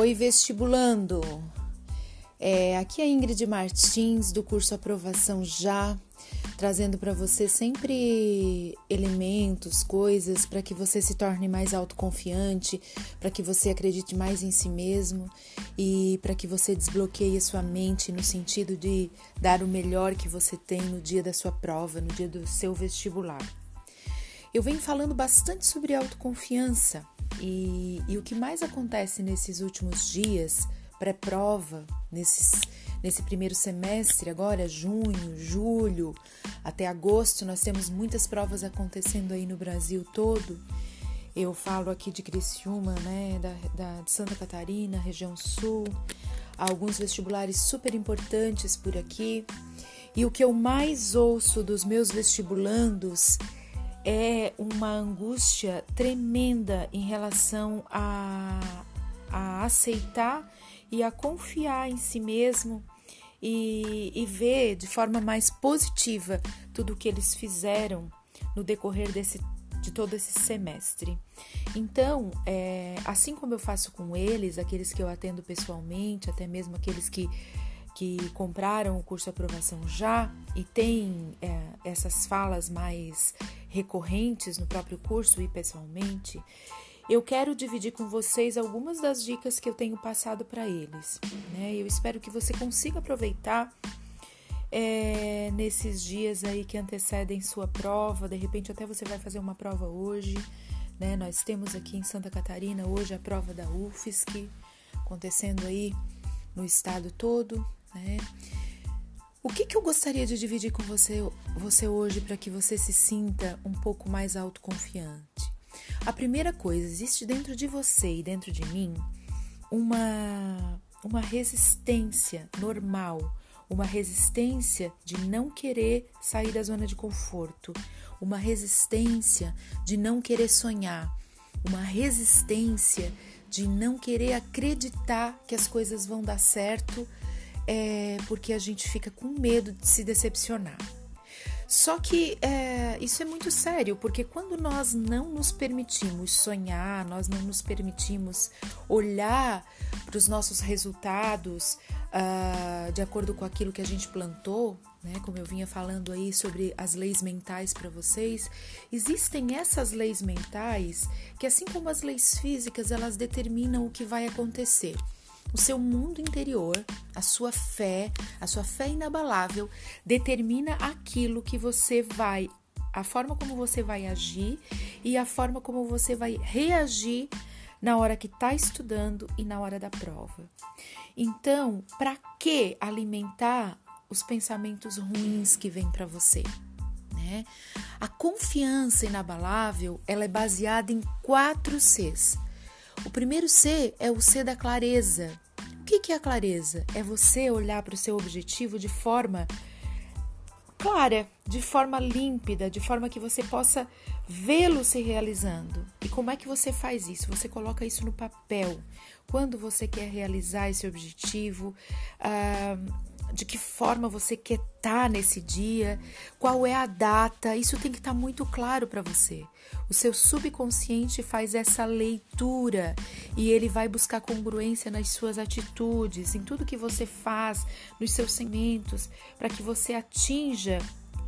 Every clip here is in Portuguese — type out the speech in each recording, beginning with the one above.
Oi, vestibulando! É, aqui é a Ingrid Martins, do curso Aprovação Já, trazendo para você sempre elementos, coisas para que você se torne mais autoconfiante, para que você acredite mais em si mesmo e para que você desbloqueie a sua mente no sentido de dar o melhor que você tem no dia da sua prova, no dia do seu vestibular. Eu venho falando bastante sobre autoconfiança e, e o que mais acontece nesses últimos dias, pré-prova, nesse primeiro semestre, agora, junho, julho, até agosto, nós temos muitas provas acontecendo aí no Brasil todo. Eu falo aqui de Criciúma, né, da, da, de Santa Catarina, região sul, alguns vestibulares super importantes por aqui. E o que eu mais ouço dos meus vestibulandos é uma angústia tremenda em relação a, a aceitar e a confiar em si mesmo e, e ver de forma mais positiva tudo o que eles fizeram no decorrer desse, de todo esse semestre. Então, é, assim como eu faço com eles, aqueles que eu atendo pessoalmente, até mesmo aqueles que que compraram o curso de aprovação já e têm é, essas falas mais recorrentes no próprio curso e pessoalmente, eu quero dividir com vocês algumas das dicas que eu tenho passado para eles. Né? Eu espero que você consiga aproveitar é, nesses dias aí que antecedem sua prova. De repente, até você vai fazer uma prova hoje. Né? Nós temos aqui em Santa Catarina hoje a prova da UFSC acontecendo aí no estado todo. Né? O que, que eu gostaria de dividir com você, você hoje para que você se sinta um pouco mais autoconfiante? A primeira coisa, existe dentro de você e dentro de mim uma, uma resistência normal, uma resistência de não querer sair da zona de conforto, uma resistência de não querer sonhar, uma resistência de não querer acreditar que as coisas vão dar certo é, porque a gente fica com medo de se decepcionar. Só que é, isso é muito sério, porque quando nós não nos permitimos sonhar, nós não nos permitimos olhar para os nossos resultados uh, de acordo com aquilo que a gente plantou, né? Como eu vinha falando aí sobre as leis mentais para vocês, existem essas leis mentais que, assim como as leis físicas, elas determinam o que vai acontecer o seu mundo interior, a sua fé, a sua fé inabalável, determina aquilo que você vai, a forma como você vai agir e a forma como você vai reagir na hora que está estudando e na hora da prova. Então, para que alimentar os pensamentos ruins que vêm para você? Né? A confiança inabalável ela é baseada em quatro Cs o primeiro C é o C da clareza. O que é a clareza? É você olhar para o seu objetivo de forma clara, de forma límpida, de forma que você possa vê-lo se realizando. E como é que você faz isso? Você coloca isso no papel. Quando você quer realizar esse objetivo, uh, de que forma você quer estar tá nesse dia, qual é a data, isso tem que estar tá muito claro para você. O seu subconsciente faz essa leitura e ele vai buscar congruência nas suas atitudes, em tudo que você faz, nos seus sentimentos, para que você atinja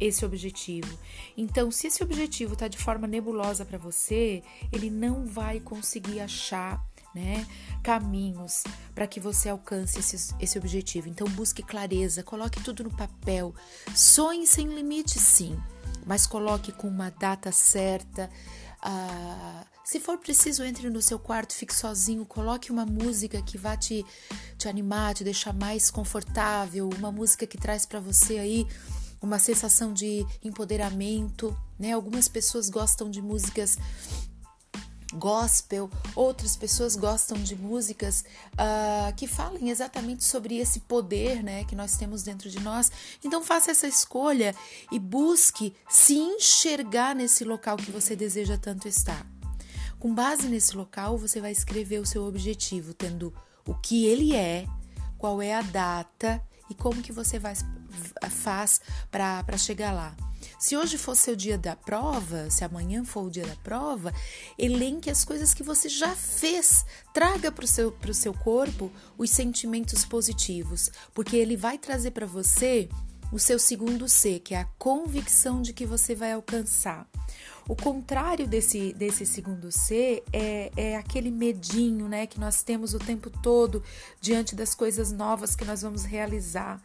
esse objetivo. Então, se esse objetivo está de forma nebulosa para você, ele não vai conseguir achar né, caminhos para que você alcance esse, esse objetivo. Então, busque clareza, coloque tudo no papel. Sonhe sem limite, sim, mas coloque com uma data certa. Ah, se for preciso, entre no seu quarto, fique sozinho, coloque uma música que vá te, te animar, te deixar mais confortável, uma música que traz para você aí uma sensação de empoderamento, né? Algumas pessoas gostam de músicas gospel, outras pessoas gostam de músicas uh, que falem exatamente sobre esse poder né, que nós temos dentro de nós. Então faça essa escolha e busque se enxergar nesse local que você deseja tanto estar. Com base nesse local, você vai escrever o seu objetivo, tendo o que ele é, qual é a data e como que você vai, faz para chegar lá. Se hoje for seu dia da prova, se amanhã for o dia da prova, elenque as coisas que você já fez. Traga para o seu, seu corpo os sentimentos positivos, porque ele vai trazer para você o seu segundo C, que é a convicção de que você vai alcançar. O contrário desse, desse segundo C é, é aquele medinho né, que nós temos o tempo todo diante das coisas novas que nós vamos realizar.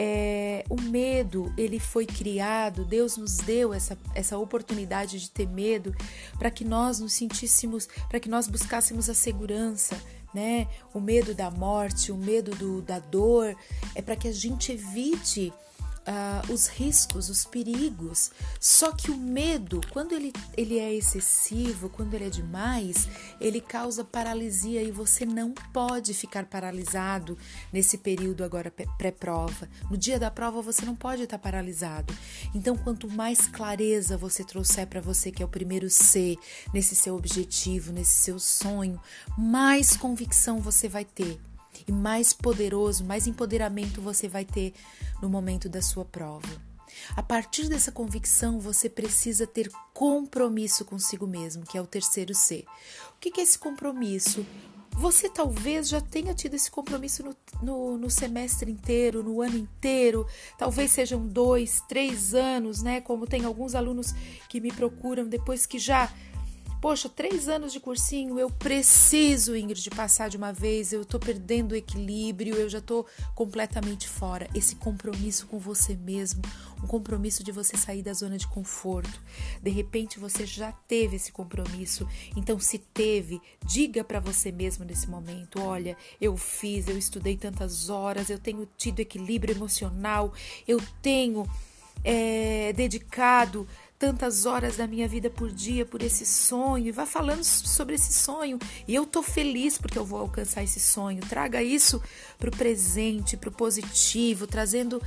É, o medo ele foi criado, Deus nos deu essa, essa oportunidade de ter medo para que nós nos sentíssemos, para que nós buscássemos a segurança, né? O medo da morte, o medo do, da dor, é para que a gente evite uh, os riscos, os perigos. Só que o medo, quando ele, ele é excessivo, quando ele é demais, ele causa paralisia e você não pode ficar paralisado nesse período agora pré-prova. No dia da prova você não pode estar paralisado. Então, quanto mais clareza você trouxer para você, que é o primeiro C, nesse seu objetivo, nesse seu sonho, mais convicção você vai ter e mais poderoso, mais empoderamento você vai ter no momento da sua prova. A partir dessa convicção, você precisa ter compromisso consigo mesmo, que é o terceiro C. O que é esse compromisso? Você talvez já tenha tido esse compromisso no, no, no, semestre inteiro, no ano inteiro, talvez sejam dois, três anos, né? Como tem alguns alunos que me procuram depois que já Poxa, três anos de cursinho, eu preciso, Ingrid, passar de uma vez, eu tô perdendo o equilíbrio, eu já tô completamente fora. Esse compromisso com você mesmo, um compromisso de você sair da zona de conforto. De repente você já teve esse compromisso, então se teve, diga para você mesmo nesse momento: olha, eu fiz, eu estudei tantas horas, eu tenho tido equilíbrio emocional, eu tenho é, dedicado tantas horas da minha vida por dia por esse sonho e vá falando sobre esse sonho. E eu tô feliz porque eu vou alcançar esse sonho. Traga isso para o presente, para o positivo, trazendo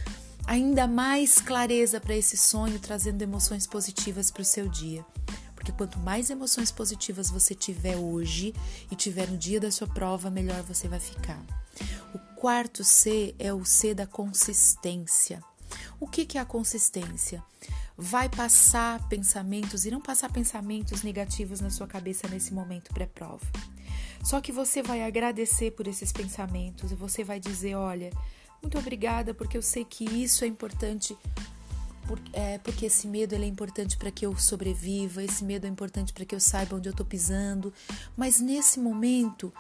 ainda mais clareza para esse sonho, trazendo emoções positivas para o seu dia. Porque quanto mais emoções positivas você tiver hoje e tiver no dia da sua prova, melhor você vai ficar. O quarto C é o C da consistência. O que, que é a consistência? Vai passar pensamentos, irão passar pensamentos negativos na sua cabeça nesse momento pré-prova. Só que você vai agradecer por esses pensamentos e você vai dizer: olha, muito obrigada, porque eu sei que isso é importante. é, porque esse medo é importante para que eu sobreviva, esse medo é importante para que eu saiba onde eu estou pisando. Mas nesse momento,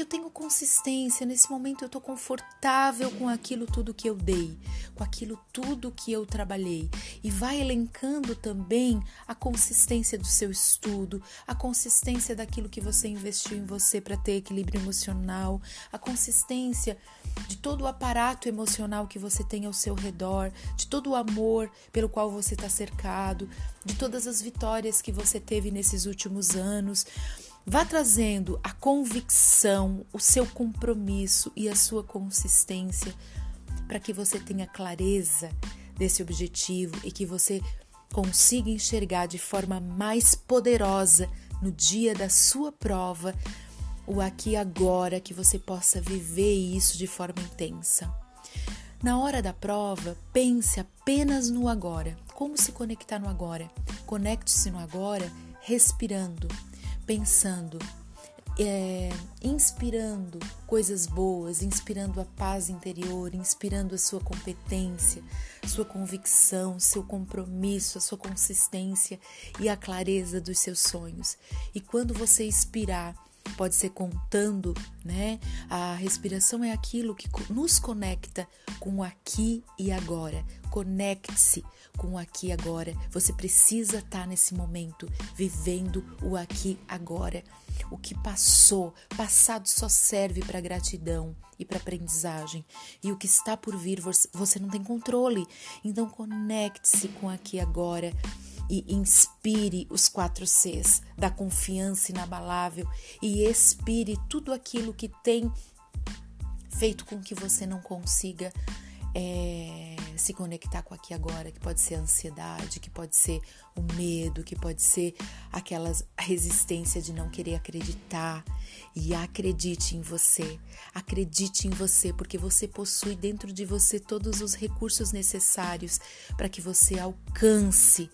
eu tenho consistência, nesse momento eu estou confortável com aquilo tudo que eu dei, com aquilo tudo que eu trabalhei. E vai elencando também a consistência do seu estudo, a consistência daquilo que você investiu em você para ter equilíbrio emocional, a consistência de todo o aparato emocional que você tem ao seu redor, de todo o amor pelo qual você está cercado, de todas as vitórias que você teve nesses últimos anos. Vá trazendo a convicção, o seu compromisso e a sua consistência para que você tenha clareza desse objetivo e que você consiga enxergar de forma mais poderosa no dia da sua prova o aqui e agora, que você possa viver isso de forma intensa. Na hora da prova, pense apenas no agora. Como se conectar no agora? Conecte-se no agora respirando, pensando, é, inspirando coisas boas, inspirando a paz interior, inspirando a sua competência, sua convicção, seu compromisso, a sua consistência e a clareza dos seus sonhos. E quando você expirar, pode ser contando, né? A respiração é aquilo que nos conecta com o aqui e agora. Conecte-se com o aqui e agora. Você precisa estar nesse momento vivendo o aqui agora. O que passou, passado só serve para gratidão e para aprendizagem. E o que está por vir, você não tem controle. Então conecte-se com o aqui e agora e inspire os quatro Cs da confiança inabalável e expire tudo aquilo que tem feito com que você não consiga é, se conectar com aqui agora, que pode ser a ansiedade, que pode ser o medo, que pode ser aquelas resistência de não querer acreditar. E acredite em você, acredite em você, porque você possui dentro de você todos os recursos necessários para que você alcance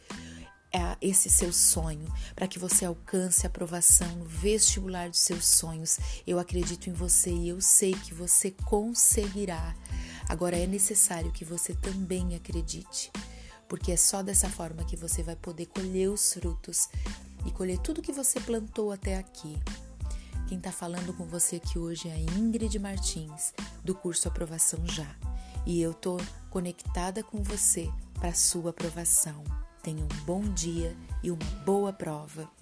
esse seu sonho, para que você alcance a aprovação no vestibular dos seus sonhos. Eu acredito em você e eu sei que você conseguirá. Agora é necessário que você também acredite, porque é só dessa forma que você vai poder colher os frutos e colher tudo que você plantou até aqui. Quem está falando com você aqui hoje é a Ingrid Martins, do curso Aprovação Já. E eu tô conectada com você para sua aprovação. Tenha um bom dia e uma boa prova.